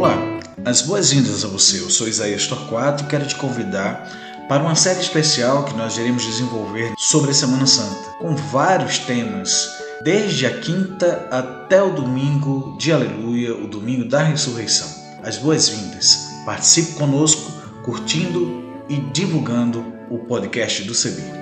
Olá, as boas-vindas a você. Eu sou Isaías Torquato e quero te convidar para uma série especial que nós iremos desenvolver sobre a Semana Santa, com vários temas, desde a quinta até o domingo de Aleluia, o domingo da ressurreição. As boas-vindas. Participe conosco, curtindo e divulgando o podcast do CB.